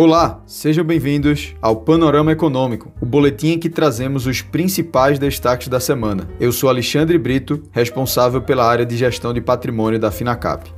Olá, sejam bem-vindos ao Panorama Econômico, o boletim em que trazemos os principais destaques da semana. Eu sou Alexandre Brito, responsável pela área de gestão de patrimônio da Finacap.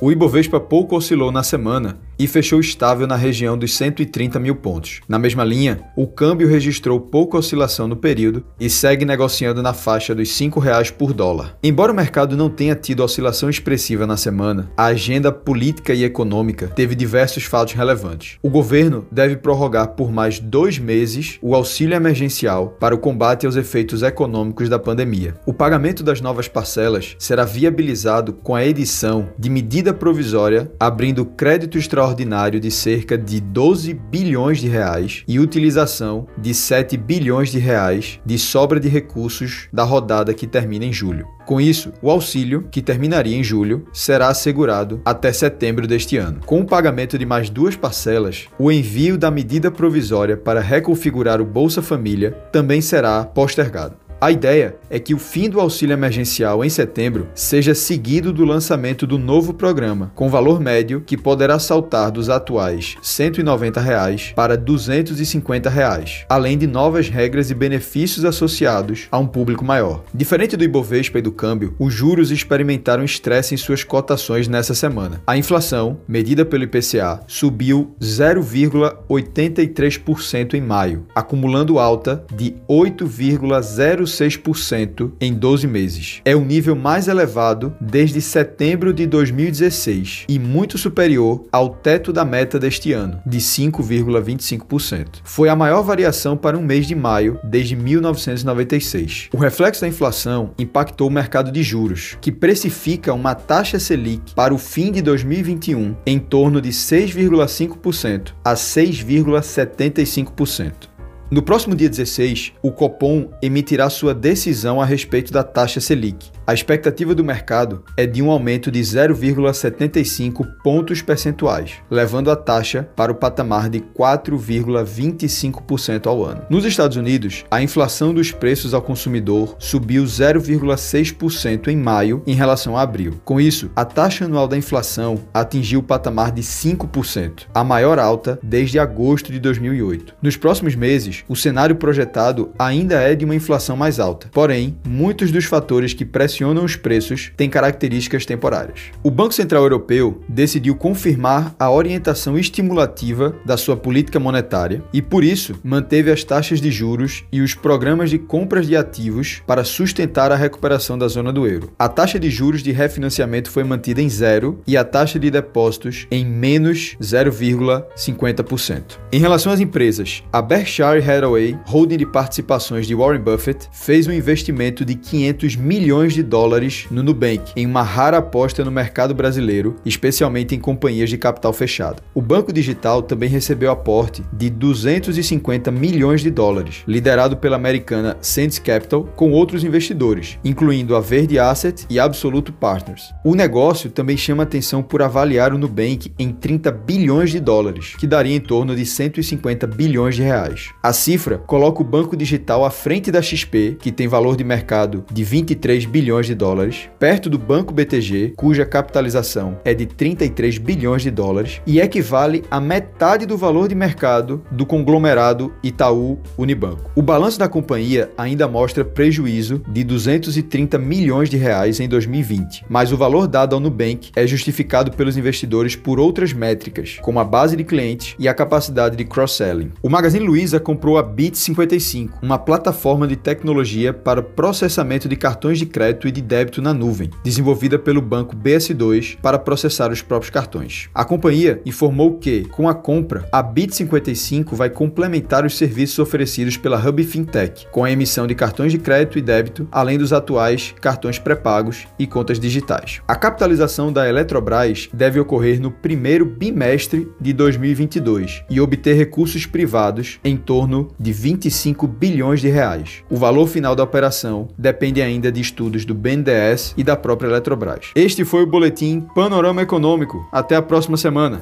O Ibovespa pouco oscilou na semana e fechou estável na região dos 130 mil pontos. Na mesma linha, o câmbio registrou pouca oscilação no período e segue negociando na faixa dos R$ 5,00 por dólar. Embora o mercado não tenha tido oscilação expressiva na semana, a agenda política e econômica teve diversos fatos relevantes. O governo deve prorrogar por mais dois meses o auxílio emergencial para o combate aos efeitos econômicos da pandemia. O pagamento das novas parcelas será viabilizado com a edição de medida provisória abrindo crédito extraordinário extraordinário de cerca de 12 bilhões de reais e utilização de 7 bilhões de reais de sobra de recursos da rodada que termina em julho. Com isso, o auxílio, que terminaria em julho, será assegurado até setembro deste ano. Com o pagamento de mais duas parcelas, o envio da medida provisória para reconfigurar o Bolsa Família também será postergado. A ideia é que o fim do auxílio emergencial em setembro seja seguido do lançamento do novo programa, com valor médio que poderá saltar dos atuais 190 reais para 250 reais, além de novas regras e benefícios associados a um público maior. Diferente do Ibovespa e do câmbio, os juros experimentaram estresse em suas cotações nessa semana. A inflação, medida pelo IPCA, subiu 0,83% em maio, acumulando alta de 8,05 0,6% em 12 meses. É o nível mais elevado desde setembro de 2016 e muito superior ao teto da meta deste ano, de 5,25%. Foi a maior variação para um mês de maio desde 1996. O reflexo da inflação impactou o mercado de juros, que precifica uma taxa Selic para o fim de 2021 em torno de 6,5% a 6,75%. No próximo dia 16, o Copom emitirá sua decisão a respeito da taxa Selic. A expectativa do mercado é de um aumento de 0,75 pontos percentuais, levando a taxa para o patamar de 4,25% ao ano. Nos Estados Unidos, a inflação dos preços ao consumidor subiu 0,6% em maio em relação a abril. Com isso, a taxa anual da inflação atingiu o patamar de 5%, a maior alta desde agosto de 2008. Nos próximos meses, o cenário projetado ainda é de uma inflação mais alta. Porém, muitos dos fatores que pressionam os preços têm características temporárias. O Banco Central Europeu decidiu confirmar a orientação estimulativa da sua política monetária e, por isso, manteve as taxas de juros e os programas de compras de ativos para sustentar a recuperação da zona do euro. A taxa de juros de refinanciamento foi mantida em zero e a taxa de depósitos em menos 0,50%. Em relação às empresas, a Berkshire Hathaway, holding de participações de Warren Buffett, fez um investimento de 500 milhões de dólares no Nubank, em uma rara aposta no mercado brasileiro, especialmente em companhias de capital fechado. O banco digital também recebeu aporte de 250 milhões de dólares, liderado pela americana Sands Capital, com outros investidores, incluindo a Verde Asset e Absolute Partners. O negócio também chama atenção por avaliar o Nubank em 30 bilhões de dólares, que daria em torno de 150 bilhões de reais. A cifra coloca o banco digital à frente da XP, que tem valor de mercado de 23 bilhões de dólares, perto do Banco BTG, cuja capitalização é de 33 bilhões de dólares e equivale a metade do valor de mercado do conglomerado Itaú Unibanco. O balanço da companhia ainda mostra prejuízo de 230 milhões de reais em 2020, mas o valor dado ao Nubank é justificado pelos investidores por outras métricas, como a base de clientes e a capacidade de cross-selling. O Magazine Luiza comprou a Bit55, uma plataforma de tecnologia para processamento de cartões de crédito e de débito na nuvem, desenvolvida pelo banco BS2 para processar os próprios cartões. A companhia informou que, com a compra, a Bit55 vai complementar os serviços oferecidos pela Hub Fintech, com a emissão de cartões de crédito e débito, além dos atuais cartões pré-pagos e contas digitais. A capitalização da Eletrobras deve ocorrer no primeiro bimestre de 2022 e obter recursos privados em torno de 25 bilhões de reais. O valor final da operação depende ainda de estudos do BNDES e da própria Eletrobras. Este foi o boletim Panorama Econômico. Até a próxima semana.